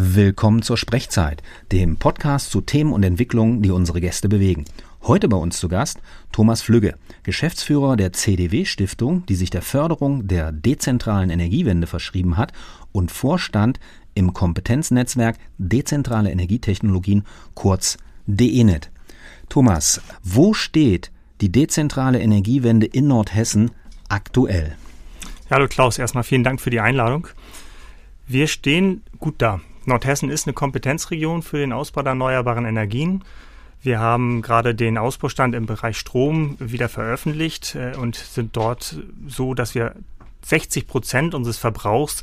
Willkommen zur Sprechzeit, dem Podcast zu Themen und Entwicklungen, die unsere Gäste bewegen. Heute bei uns zu Gast Thomas Flügge, Geschäftsführer der CDW Stiftung, die sich der Förderung der dezentralen Energiewende verschrieben hat und Vorstand im Kompetenznetzwerk Dezentrale Energietechnologien, kurz DENET. Thomas, wo steht die dezentrale Energiewende in Nordhessen aktuell? Hallo Klaus, erstmal vielen Dank für die Einladung. Wir stehen gut da. Nordhessen ist eine Kompetenzregion für den Ausbau der erneuerbaren Energien. Wir haben gerade den Ausbaustand im Bereich Strom wieder veröffentlicht äh, und sind dort so, dass wir 60 Prozent unseres Verbrauchs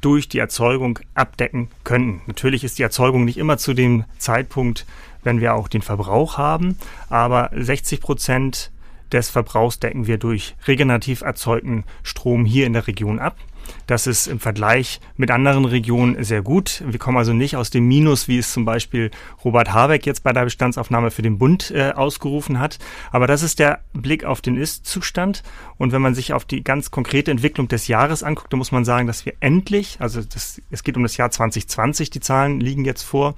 durch die Erzeugung abdecken können. Natürlich ist die Erzeugung nicht immer zu dem Zeitpunkt, wenn wir auch den Verbrauch haben, aber 60 Prozent des Verbrauchs decken wir durch regenerativ erzeugten Strom hier in der Region ab. Das ist im Vergleich mit anderen Regionen sehr gut. Wir kommen also nicht aus dem Minus, wie es zum Beispiel Robert Habeck jetzt bei der Bestandsaufnahme für den Bund äh, ausgerufen hat. Aber das ist der Blick auf den Ist-Zustand. Und wenn man sich auf die ganz konkrete Entwicklung des Jahres anguckt, dann muss man sagen, dass wir endlich, also das, es geht um das Jahr 2020, die Zahlen liegen jetzt vor,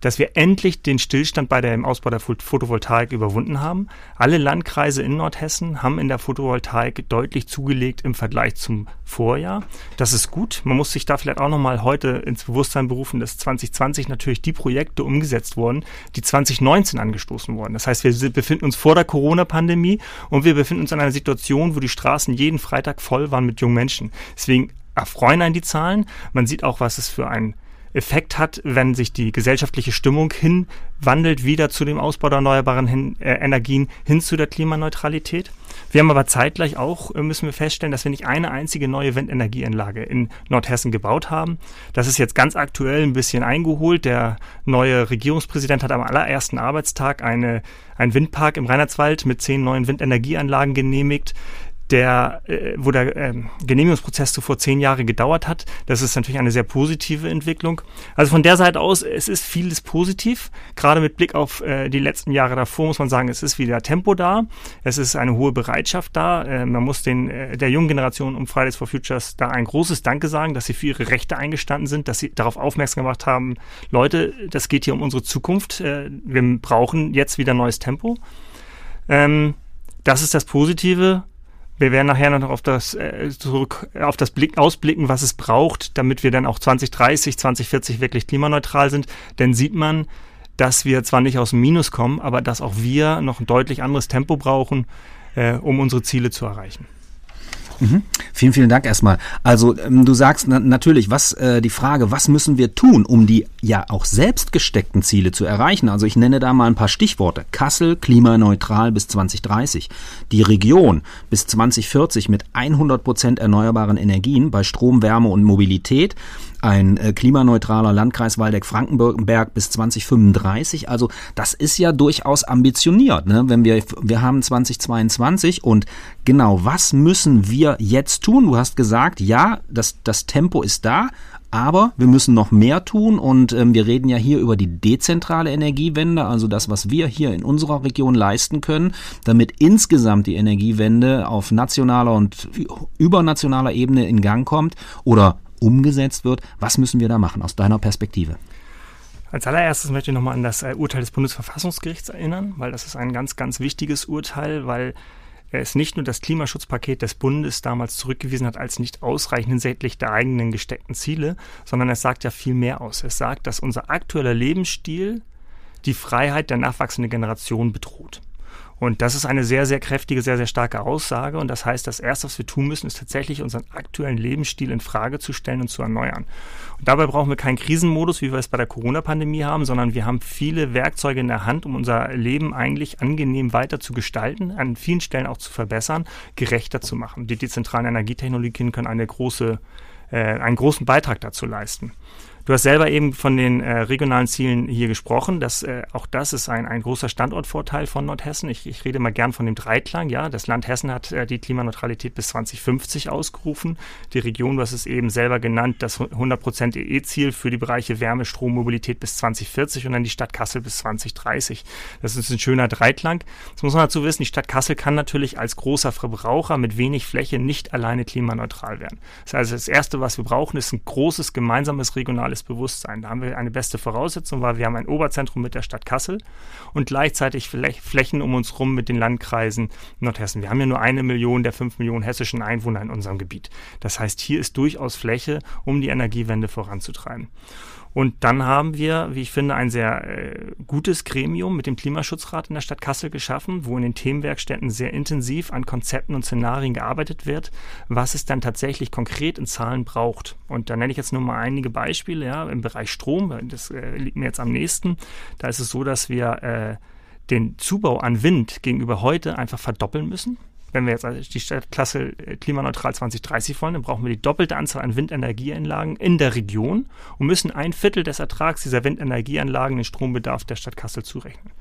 dass wir endlich den Stillstand bei dem Ausbau der Photovoltaik überwunden haben. Alle Landkreise in Nordhessen haben in der Photovoltaik deutlich zugelegt im Vergleich zum Vorjahr. Das ist gut. Man muss sich da vielleicht auch nochmal heute ins Bewusstsein berufen, dass 2020 natürlich die Projekte umgesetzt wurden, die 2019 angestoßen wurden. Das heißt, wir befinden uns vor der Corona-Pandemie und wir befinden uns in einer Situation, wo die Straßen jeden Freitag voll waren mit jungen Menschen. Deswegen erfreuen einen die Zahlen. Man sieht auch, was es für ein Effekt hat, wenn sich die gesellschaftliche Stimmung hinwandelt, wieder zu dem Ausbau der erneuerbaren hin, äh, Energien hin zu der Klimaneutralität. Wir haben aber zeitgleich auch, äh, müssen wir feststellen, dass wir nicht eine einzige neue Windenergieanlage in Nordhessen gebaut haben. Das ist jetzt ganz aktuell ein bisschen eingeholt. Der neue Regierungspräsident hat am allerersten Arbeitstag eine, einen Windpark im Rheinlandswald mit zehn neuen Windenergieanlagen genehmigt der, äh, wo der äh, Genehmigungsprozess zuvor zehn Jahre gedauert hat. Das ist natürlich eine sehr positive Entwicklung. Also von der Seite aus, es ist vieles positiv. Gerade mit Blick auf äh, die letzten Jahre davor muss man sagen, es ist wieder Tempo da. Es ist eine hohe Bereitschaft da. Äh, man muss den, äh, der jungen Generation um Fridays for Futures da ein großes Danke sagen, dass sie für ihre Rechte eingestanden sind, dass sie darauf aufmerksam gemacht haben, Leute, das geht hier um unsere Zukunft. Äh, wir brauchen jetzt wieder neues Tempo. Ähm, das ist das Positive. Wir werden nachher noch auf das äh, zurück auf das Blick ausblicken, was es braucht, damit wir dann auch 2030, 2040 wirklich klimaneutral sind. Denn sieht man, dass wir zwar nicht aus dem Minus kommen, aber dass auch wir noch ein deutlich anderes Tempo brauchen, äh, um unsere Ziele zu erreichen. Mhm. Vielen, vielen Dank erstmal. Also ähm, du sagst na natürlich, was äh, die Frage, was müssen wir tun, um die ja auch selbst gesteckten Ziele zu erreichen? Also ich nenne da mal ein paar Stichworte. Kassel klimaneutral bis 2030, die Region bis 2040 mit 100 Prozent erneuerbaren Energien bei Strom, Wärme und Mobilität ein äh, klimaneutraler Landkreis Waldeck-Frankenberg bis 2035. Also das ist ja durchaus ambitioniert, ne? wenn wir, wir haben 2022 und genau, was müssen wir jetzt tun? Du hast gesagt, ja, das, das Tempo ist da, aber wir müssen noch mehr tun und ähm, wir reden ja hier über die dezentrale Energiewende, also das, was wir hier in unserer Region leisten können, damit insgesamt die Energiewende auf nationaler und übernationaler Ebene in Gang kommt oder umgesetzt wird. Was müssen wir da machen aus deiner Perspektive? Als allererstes möchte ich nochmal an das äh, Urteil des Bundesverfassungsgerichts erinnern, weil das ist ein ganz, ganz wichtiges Urteil, weil es nicht nur das Klimaschutzpaket des Bundes damals zurückgewiesen hat als nicht ausreichend hinsichtlich der eigenen gesteckten Ziele, sondern es sagt ja viel mehr aus. Es sagt, dass unser aktueller Lebensstil die Freiheit der nachwachsenden Generation bedroht. Und das ist eine sehr, sehr kräftige, sehr, sehr starke Aussage. Und das heißt, das Erste, was wir tun müssen, ist tatsächlich unseren aktuellen Lebensstil in Frage zu stellen und zu erneuern. Und dabei brauchen wir keinen Krisenmodus, wie wir es bei der Corona-Pandemie haben, sondern wir haben viele Werkzeuge in der Hand, um unser Leben eigentlich angenehm weiter zu gestalten, an vielen Stellen auch zu verbessern, gerechter zu machen. Die dezentralen Energietechnologien können eine große, äh, einen großen Beitrag dazu leisten. Du hast selber eben von den äh, regionalen Zielen hier gesprochen. Das, äh, auch das ist ein, ein großer Standortvorteil von Nordhessen. Ich, ich rede mal gern von dem Dreiklang. Ja, das Land Hessen hat äh, die Klimaneutralität bis 2050 ausgerufen. Die Region, hast es eben selber genannt, das 100% EE-Ziel für die Bereiche Wärme, Strom, Mobilität bis 2040 und dann die Stadt Kassel bis 2030. Das ist ein schöner Dreiklang. Jetzt muss man dazu wissen, die Stadt Kassel kann natürlich als großer Verbraucher mit wenig Fläche nicht alleine klimaneutral werden. Das heißt, das Erste, was wir brauchen, ist ein großes gemeinsames regionales lokales Bewusstsein. Da haben wir eine beste Voraussetzung, weil wir haben ein Oberzentrum mit der Stadt Kassel und gleichzeitig Flächen um uns rum mit den Landkreisen Nordhessen. Wir haben ja nur eine Million der fünf Millionen hessischen Einwohner in unserem Gebiet. Das heißt, hier ist durchaus Fläche, um die Energiewende voranzutreiben. Und dann haben wir, wie ich finde, ein sehr äh, gutes Gremium mit dem Klimaschutzrat in der Stadt Kassel geschaffen, wo in den Themenwerkstätten sehr intensiv an Konzepten und Szenarien gearbeitet wird, was es dann tatsächlich konkret in Zahlen braucht. Und da nenne ich jetzt nur mal einige Beispiele, ja, im Bereich Strom, das äh, liegt mir jetzt am nächsten. Da ist es so, dass wir äh, den Zubau an Wind gegenüber heute einfach verdoppeln müssen wenn wir jetzt die Stadtklasse äh, klimaneutral 2030 wollen, dann brauchen wir die doppelte Anzahl an Windenergieanlagen in der Region und müssen ein Viertel des Ertrags dieser Windenergieanlagen den Strombedarf der Stadt Kassel zurechnen.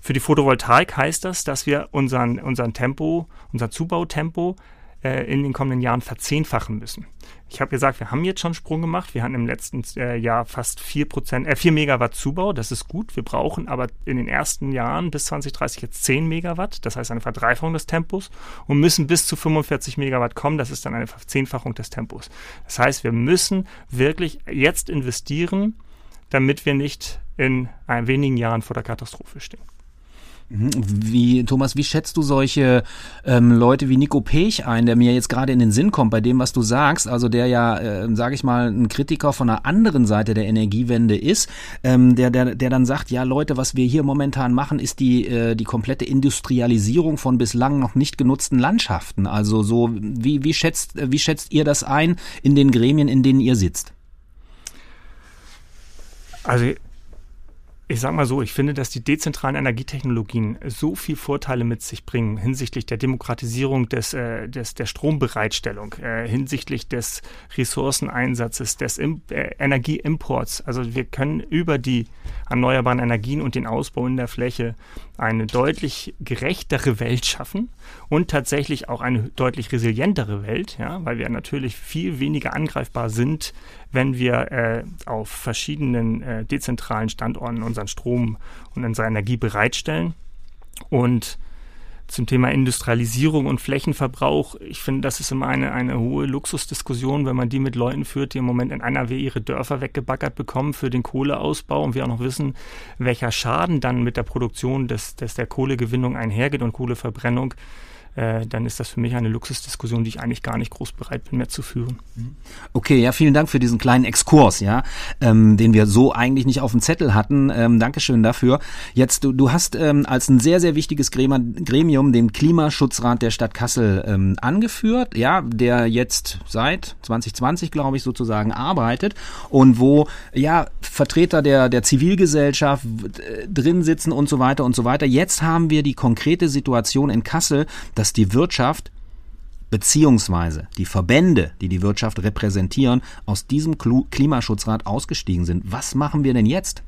Für die Photovoltaik heißt das, dass wir unseren, unseren Tempo, unser Zubautempo äh, in den kommenden Jahren verzehnfachen müssen. Ich habe gesagt, wir haben jetzt schon Sprung gemacht. Wir hatten im letzten äh, Jahr fast 4, Prozent, äh, 4 Megawatt Zubau. Das ist gut. Wir brauchen aber in den ersten Jahren bis 2030 jetzt 10 Megawatt. Das heißt eine Verdreifachung des Tempos und müssen bis zu 45 Megawatt kommen. Das ist dann eine Verzehnfachung des Tempos. Das heißt, wir müssen wirklich jetzt investieren, damit wir nicht in wenigen Jahren vor der Katastrophe stehen. Mhm. Wie, Thomas, wie schätzt du solche ähm, Leute wie Nico Pech ein, der mir jetzt gerade in den Sinn kommt bei dem, was du sagst, also der ja, äh, sage ich mal, ein Kritiker von einer anderen Seite der Energiewende ist, ähm, der, der, der dann sagt, ja Leute, was wir hier momentan machen, ist die, äh, die komplette Industrialisierung von bislang noch nicht genutzten Landschaften. Also so, wie, wie, schätzt, wie schätzt ihr das ein in den Gremien, in denen ihr sitzt? Also ich sage mal so, ich finde, dass die dezentralen Energietechnologien so viel Vorteile mit sich bringen hinsichtlich der Demokratisierung des, äh, des, der Strombereitstellung, äh, hinsichtlich des Ressourceneinsatzes, des Im äh, Energieimports. Also wir können über die erneuerbaren Energien und den Ausbau in der Fläche eine deutlich gerechtere Welt schaffen und tatsächlich auch eine deutlich resilientere Welt, ja, weil wir natürlich viel weniger angreifbar sind, wenn wir äh, auf verschiedenen äh, dezentralen Standorten unseren Strom und unsere Energie bereitstellen. Und zum Thema Industrialisierung und Flächenverbrauch, ich finde, das ist immer eine, eine hohe Luxusdiskussion, wenn man die mit Leuten führt, die im Moment in NRW ihre Dörfer weggebaggert bekommen für den Kohleausbau und wir auch noch wissen, welcher Schaden dann mit der Produktion des, des der Kohlegewinnung einhergeht und Kohleverbrennung äh, dann ist das für mich eine Luxusdiskussion, die ich eigentlich gar nicht groß bereit bin mehr zu führen. Okay, ja, vielen Dank für diesen kleinen Exkurs, ja, ähm, den wir so eigentlich nicht auf dem Zettel hatten. Ähm, Dankeschön dafür. Jetzt, du, du hast ähm, als ein sehr, sehr wichtiges Gremium den Klimaschutzrat der Stadt Kassel ähm, angeführt, ja, der jetzt seit 2020, glaube ich, sozusagen arbeitet und wo ja Vertreter der, der Zivilgesellschaft drin sitzen und so weiter und so weiter. Jetzt haben wir die konkrete Situation in Kassel, dass die Wirtschaft beziehungsweise die Verbände, die die Wirtschaft repräsentieren, aus diesem Klimaschutzrat ausgestiegen sind. Was machen wir denn jetzt?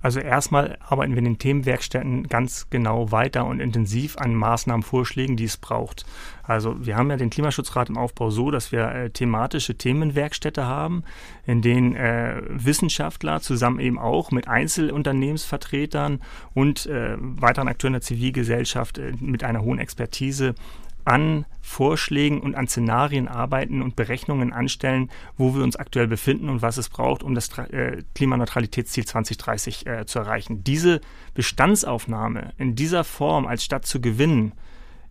Also erstmal arbeiten wir in den Themenwerkstätten ganz genau weiter und intensiv an Maßnahmen, Vorschlägen, die es braucht. Also wir haben ja den Klimaschutzrat im Aufbau so, dass wir äh, thematische Themenwerkstätte haben, in denen äh, Wissenschaftler zusammen eben auch mit Einzelunternehmensvertretern und äh, weiteren Akteuren der Zivilgesellschaft äh, mit einer hohen Expertise an Vorschlägen und an Szenarien arbeiten und Berechnungen anstellen, wo wir uns aktuell befinden und was es braucht, um das äh, Klimaneutralitätsziel 2030 äh, zu erreichen. Diese Bestandsaufnahme in dieser Form als Stadt zu gewinnen,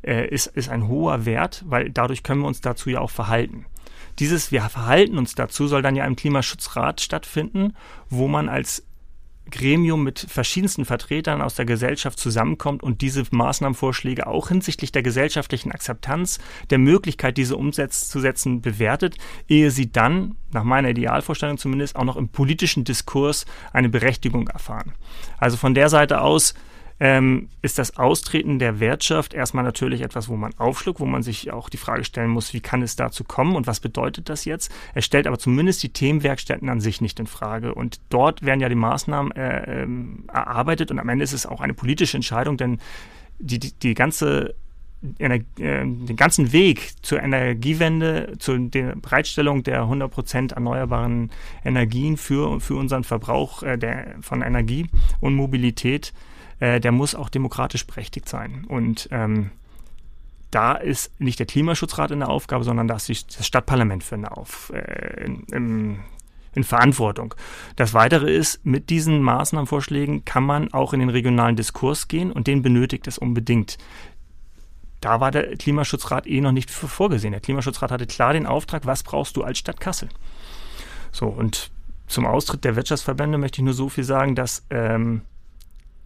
äh, ist, ist ein hoher Wert, weil dadurch können wir uns dazu ja auch verhalten. Dieses Wir verhalten uns dazu soll dann ja im Klimaschutzrat stattfinden, wo man als Gremium mit verschiedensten Vertretern aus der Gesellschaft zusammenkommt und diese Maßnahmenvorschläge auch hinsichtlich der gesellschaftlichen Akzeptanz, der Möglichkeit, diese umzusetzen, bewertet, ehe sie dann, nach meiner Idealvorstellung zumindest, auch noch im politischen Diskurs eine Berechtigung erfahren. Also von der Seite aus ähm, ist das Austreten der Wirtschaft erstmal natürlich etwas, wo man aufschluckt, wo man sich auch die Frage stellen muss, wie kann es dazu kommen und was bedeutet das jetzt? Er stellt aber zumindest die Themenwerkstätten an sich nicht in Frage. Und dort werden ja die Maßnahmen äh, ähm, erarbeitet und am Ende ist es auch eine politische Entscheidung, denn die, die, die ganze Ener äh, den ganzen Weg zur Energiewende, zur Bereitstellung der 100% erneuerbaren Energien für, für unseren Verbrauch äh, der, von Energie und Mobilität äh, der muss auch demokratisch berechtigt sein. Und ähm, da ist nicht der Klimaschutzrat in der Aufgabe, sondern da ist das Stadtparlament für eine Auf, äh, im, in Verantwortung. Das Weitere ist, mit diesen Maßnahmenvorschlägen kann man auch in den regionalen Diskurs gehen und den benötigt es unbedingt. Da war der Klimaschutzrat eh noch nicht vorgesehen. Der Klimaschutzrat hatte klar den Auftrag, was brauchst du als Stadt Kassel? So, und zum Austritt der Wirtschaftsverbände möchte ich nur so viel sagen, dass ähm,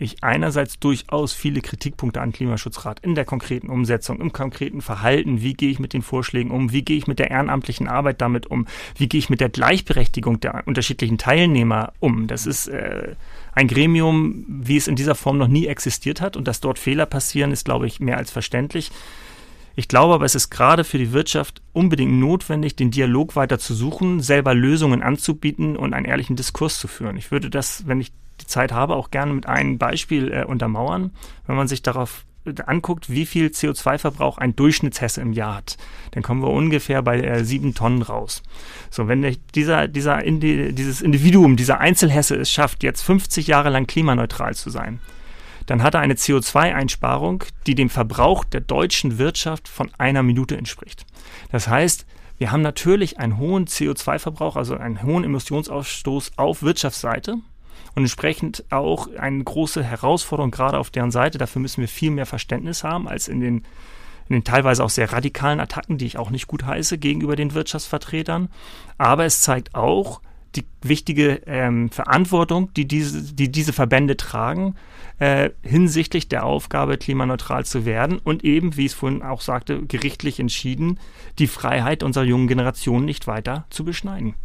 ich einerseits durchaus viele Kritikpunkte an Klimaschutzrat in der konkreten Umsetzung, im konkreten Verhalten, wie gehe ich mit den Vorschlägen um, wie gehe ich mit der ehrenamtlichen Arbeit damit um, wie gehe ich mit der Gleichberechtigung der unterschiedlichen Teilnehmer um. Das ist äh, ein Gremium, wie es in dieser Form noch nie existiert hat und dass dort Fehler passieren, ist, glaube ich, mehr als verständlich. Ich glaube aber, es ist gerade für die Wirtschaft unbedingt notwendig, den Dialog weiter zu suchen, selber Lösungen anzubieten und einen ehrlichen Diskurs zu führen. Ich würde das, wenn ich die Zeit habe, auch gerne mit einem Beispiel äh, untermauern. Wenn man sich darauf äh, anguckt, wie viel CO2-Verbrauch ein Durchschnittshesse im Jahr hat, dann kommen wir ungefähr bei äh, sieben Tonnen raus. So, wenn dieser, dieser Indi dieses Individuum, dieser Einzelhesse es schafft, jetzt 50 Jahre lang klimaneutral zu sein, dann hat er eine CO2-Einsparung, die dem Verbrauch der deutschen Wirtschaft von einer Minute entspricht. Das heißt, wir haben natürlich einen hohen CO2-Verbrauch, also einen hohen Emissionsausstoß auf Wirtschaftsseite und entsprechend auch eine große Herausforderung gerade auf deren Seite. Dafür müssen wir viel mehr Verständnis haben als in den, in den teilweise auch sehr radikalen Attacken, die ich auch nicht gut heiße gegenüber den Wirtschaftsvertretern. Aber es zeigt auch die wichtige ähm, Verantwortung, die diese, die diese Verbände tragen, äh, hinsichtlich der Aufgabe, klimaneutral zu werden und eben, wie ich es vorhin auch sagte, gerichtlich entschieden, die Freiheit unserer jungen Generation nicht weiter zu beschneiden.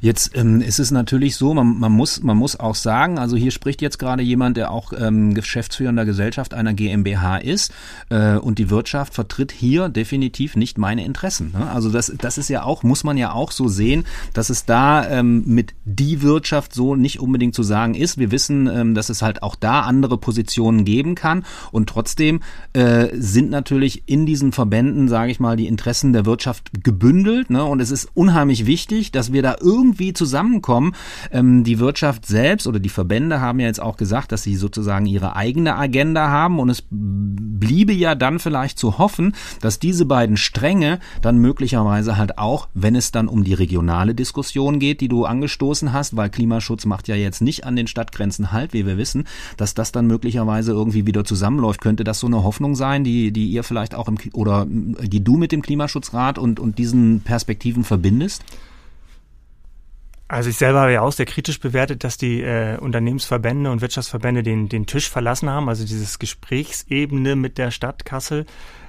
Jetzt ähm, ist es natürlich so, man, man, muss, man muss auch sagen, also hier spricht jetzt gerade jemand, der auch ähm, geschäftsführender Gesellschaft einer GmbH ist äh, und die Wirtschaft vertritt hier definitiv nicht meine Interessen. Ne? Also das, das ist ja auch, muss man ja auch so sehen, dass es da ähm, mit die Wirtschaft so nicht unbedingt zu sagen ist. Wir wissen, ähm, dass es halt auch da andere Positionen geben kann und trotzdem äh, sind natürlich in diesen Verbänden, sage ich mal, die Interessen der Wirtschaft gebündelt ne? und es ist unheimlich wichtig, dass wir da irgendwie zusammenkommen. Ähm, die Wirtschaft selbst oder die Verbände haben ja jetzt auch gesagt, dass sie sozusagen ihre eigene Agenda haben und es bliebe ja dann vielleicht zu hoffen, dass diese beiden Stränge dann möglicherweise halt auch, wenn es dann um die regionale Diskussion geht, die du angestoßen hast, weil Klimaschutz macht ja jetzt nicht an den Stadtgrenzen halt, wie wir wissen, dass das dann möglicherweise irgendwie wieder zusammenläuft. Könnte das so eine Hoffnung sein, die, die ihr vielleicht auch im, oder die du mit dem Klimaschutzrat und, und diesen Perspektiven verbindest? Also ich selber habe ja auch sehr kritisch bewertet, dass die äh, Unternehmensverbände und Wirtschaftsverbände den, den Tisch verlassen haben, also dieses Gesprächsebene mit der Stadt Kassel.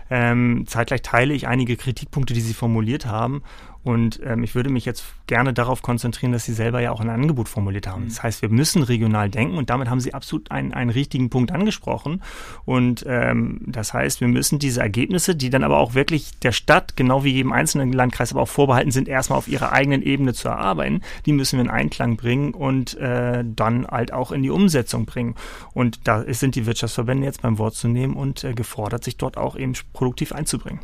Ähm, zeitgleich teile ich einige Kritikpunkte, die Sie formuliert haben. Und ähm, ich würde mich jetzt gerne darauf konzentrieren, dass Sie selber ja auch ein Angebot formuliert haben. Mhm. Das heißt, wir müssen regional denken und damit haben Sie absolut einen, einen richtigen Punkt angesprochen. Und ähm, das heißt, wir müssen diese Ergebnisse, die dann aber auch wirklich der Stadt, genau wie jedem einzelnen Landkreis, aber auch vorbehalten sind, erstmal auf ihrer eigenen Ebene zu erarbeiten, die müssen wir in Einklang bringen und äh, dann halt auch in die Umsetzung bringen. Und da sind die Wirtschaftsverbände jetzt beim Wort zu nehmen und äh, gefordert, sich dort auch eben produktiv einzubringen.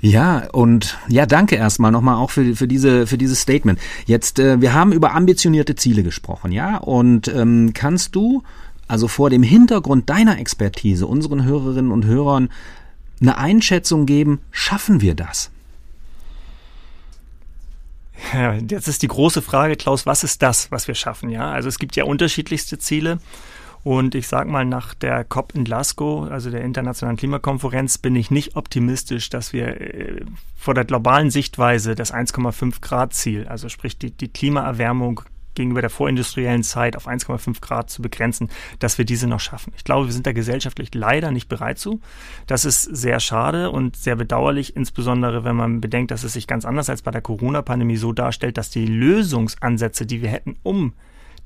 Ja, und ja, danke erstmal nochmal auch für, für, diese, für dieses Statement. Jetzt, äh, wir haben über ambitionierte Ziele gesprochen, ja, und ähm, kannst du also vor dem Hintergrund deiner Expertise unseren Hörerinnen und Hörern eine Einschätzung geben, schaffen wir das? Ja, jetzt ist die große Frage, Klaus, was ist das, was wir schaffen? Ja, also es gibt ja unterschiedlichste Ziele. Und ich sage mal, nach der COP in Glasgow, also der internationalen Klimakonferenz, bin ich nicht optimistisch, dass wir äh, vor der globalen Sichtweise das 1,5 Grad Ziel, also sprich die, die Klimaerwärmung gegenüber der vorindustriellen Zeit auf 1,5 Grad zu begrenzen, dass wir diese noch schaffen. Ich glaube, wir sind da gesellschaftlich leider nicht bereit zu. Das ist sehr schade und sehr bedauerlich, insbesondere wenn man bedenkt, dass es sich ganz anders als bei der Corona-Pandemie so darstellt, dass die Lösungsansätze, die wir hätten, um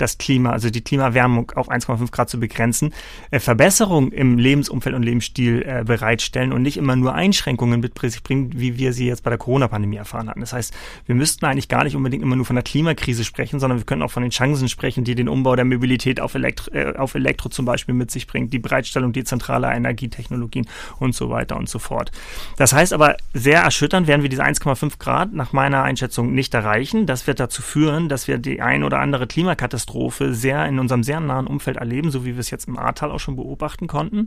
das Klima, also die Klimaerwärmung auf 1,5 Grad zu begrenzen, äh, Verbesserungen im Lebensumfeld und Lebensstil äh, bereitstellen und nicht immer nur Einschränkungen mit sich bringen, wie wir sie jetzt bei der Corona-Pandemie erfahren hatten. Das heißt, wir müssten eigentlich gar nicht unbedingt immer nur von der Klimakrise sprechen, sondern wir können auch von den Chancen sprechen, die den Umbau der Mobilität auf Elektro, äh, auf Elektro zum Beispiel mit sich bringt, die Bereitstellung dezentraler Energietechnologien und so weiter und so fort. Das heißt aber, sehr erschütternd werden wir diese 1,5 Grad nach meiner Einschätzung nicht erreichen. Das wird dazu führen, dass wir die ein oder andere Klimakatastrophe sehr in unserem sehr nahen Umfeld erleben, so wie wir es jetzt im Ahrtal auch schon beobachten konnten.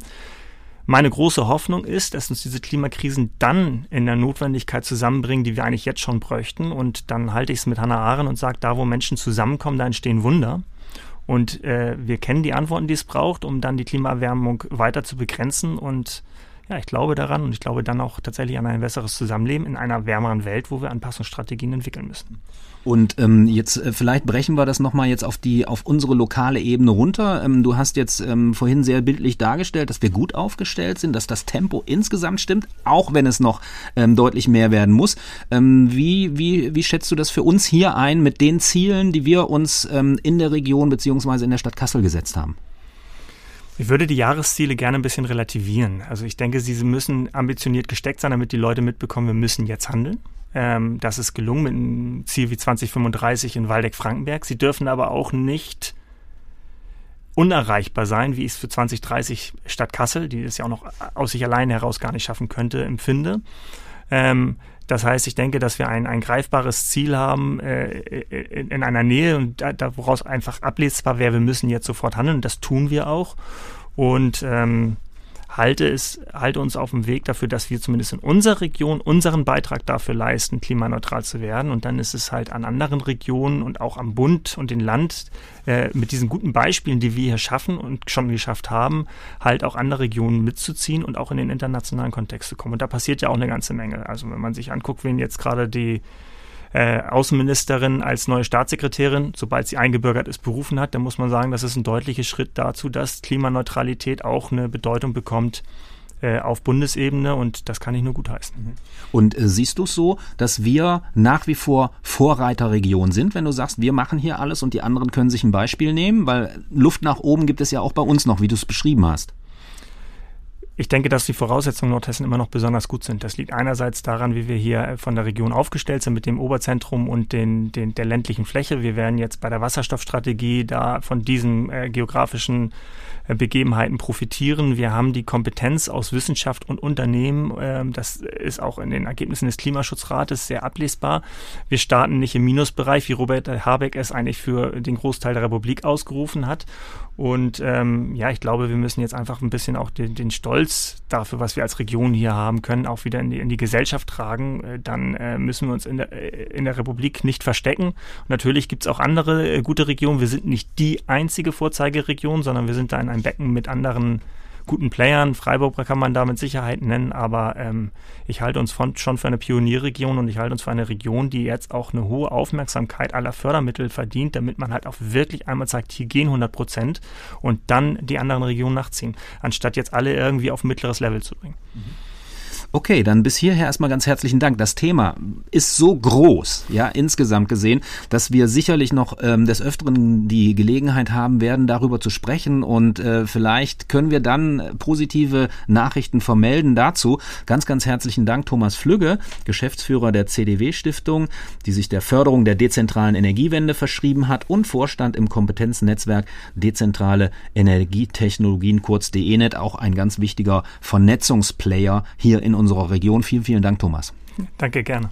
Meine große Hoffnung ist, dass uns diese Klimakrisen dann in der Notwendigkeit zusammenbringen, die wir eigentlich jetzt schon bräuchten. Und dann halte ich es mit Hannah Arendt und sage, da wo Menschen zusammenkommen, da entstehen Wunder. Und äh, wir kennen die Antworten, die es braucht, um dann die Klimaerwärmung weiter zu begrenzen. Und ja, ich glaube daran und ich glaube dann auch tatsächlich an ein besseres Zusammenleben in einer wärmeren Welt, wo wir Anpassungsstrategien entwickeln müssen. Und ähm, jetzt äh, vielleicht brechen wir das nochmal jetzt auf die auf unsere lokale Ebene runter. Ähm, du hast jetzt ähm, vorhin sehr bildlich dargestellt, dass wir gut aufgestellt sind, dass das Tempo insgesamt stimmt, auch wenn es noch ähm, deutlich mehr werden muss. Ähm, wie, wie, wie schätzt du das für uns hier ein mit den Zielen, die wir uns ähm, in der Region beziehungsweise in der Stadt Kassel gesetzt haben? Ich würde die Jahresziele gerne ein bisschen relativieren. Also ich denke, sie müssen ambitioniert gesteckt sein, damit die Leute mitbekommen, wir müssen jetzt handeln. Ähm, das ist gelungen mit einem Ziel wie 2035 in Waldeck-Frankenberg. Sie dürfen aber auch nicht unerreichbar sein, wie ich es für 2030 Stadt Kassel, die es ja auch noch aus sich allein heraus gar nicht schaffen könnte, empfinde. Ähm, das heißt, ich denke, dass wir ein, ein greifbares Ziel haben äh, in, in, einer Nähe und da, da, woraus einfach ablesbar wäre, wir müssen jetzt sofort handeln. Das tun wir auch. Und ähm, halte es, halte uns auf dem Weg dafür, dass wir zumindest in unserer Region unseren Beitrag dafür leisten, klimaneutral zu werden. Und dann ist es halt an anderen Regionen und auch am Bund und dem Land äh, mit diesen guten Beispielen, die wir hier schaffen und schon geschafft haben, halt auch andere Regionen mitzuziehen und auch in den internationalen Kontext zu kommen. Und da passiert ja auch eine ganze Menge. Also wenn man sich anguckt, wen jetzt gerade die äh, Außenministerin als neue Staatssekretärin, sobald sie eingebürgert ist, berufen hat, dann muss man sagen, das ist ein deutlicher Schritt dazu, dass Klimaneutralität auch eine Bedeutung bekommt äh, auf Bundesebene und das kann ich nur gutheißen. Mhm. Und äh, siehst du es so, dass wir nach wie vor Vorreiterregion sind, wenn du sagst, wir machen hier alles und die anderen können sich ein Beispiel nehmen, weil Luft nach oben gibt es ja auch bei uns noch, wie du es beschrieben hast. Ich denke, dass die Voraussetzungen Nordhessen immer noch besonders gut sind. Das liegt einerseits daran, wie wir hier von der Region aufgestellt sind mit dem Oberzentrum und den, den, der ländlichen Fläche. Wir werden jetzt bei der Wasserstoffstrategie da von diesen äh, geografischen äh, Begebenheiten profitieren. Wir haben die Kompetenz aus Wissenschaft und Unternehmen. Ähm, das ist auch in den Ergebnissen des Klimaschutzrates sehr ablesbar. Wir starten nicht im Minusbereich, wie Robert Habeck es eigentlich für den Großteil der Republik ausgerufen hat. Und ähm, ja, ich glaube, wir müssen jetzt einfach ein bisschen auch den, den Stolz dafür, was wir als Region hier haben können, auch wieder in die, in die Gesellschaft tragen. Äh, dann äh, müssen wir uns in der, äh, in der Republik nicht verstecken. Natürlich gibt es auch andere äh, gute Regionen. Wir sind nicht die einzige Vorzeigeregion, sondern wir sind da in einem Becken mit anderen guten Playern. Freiburg kann man da mit Sicherheit nennen, aber ähm, ich halte uns von, schon für eine Pionierregion und ich halte uns für eine Region, die jetzt auch eine hohe Aufmerksamkeit aller Fördermittel verdient, damit man halt auch wirklich einmal sagt, hier gehen 100 Prozent und dann die anderen Regionen nachziehen, anstatt jetzt alle irgendwie auf mittleres Level zu bringen. Mhm. Okay, dann bis hierher erstmal ganz herzlichen Dank. Das Thema ist so groß, ja, insgesamt gesehen, dass wir sicherlich noch ähm, des Öfteren die Gelegenheit haben werden, darüber zu sprechen und äh, vielleicht können wir dann positive Nachrichten vermelden dazu. Ganz, ganz herzlichen Dank, Thomas Flügge, Geschäftsführer der CDW-Stiftung, die sich der Förderung der dezentralen Energiewende verschrieben hat und Vorstand im Kompetenznetzwerk Dezentrale Energietechnologien, kurz DENET, auch ein ganz wichtiger Vernetzungsplayer hier in unserer unserer Region. Vielen, vielen Dank, Thomas. Danke, gerne.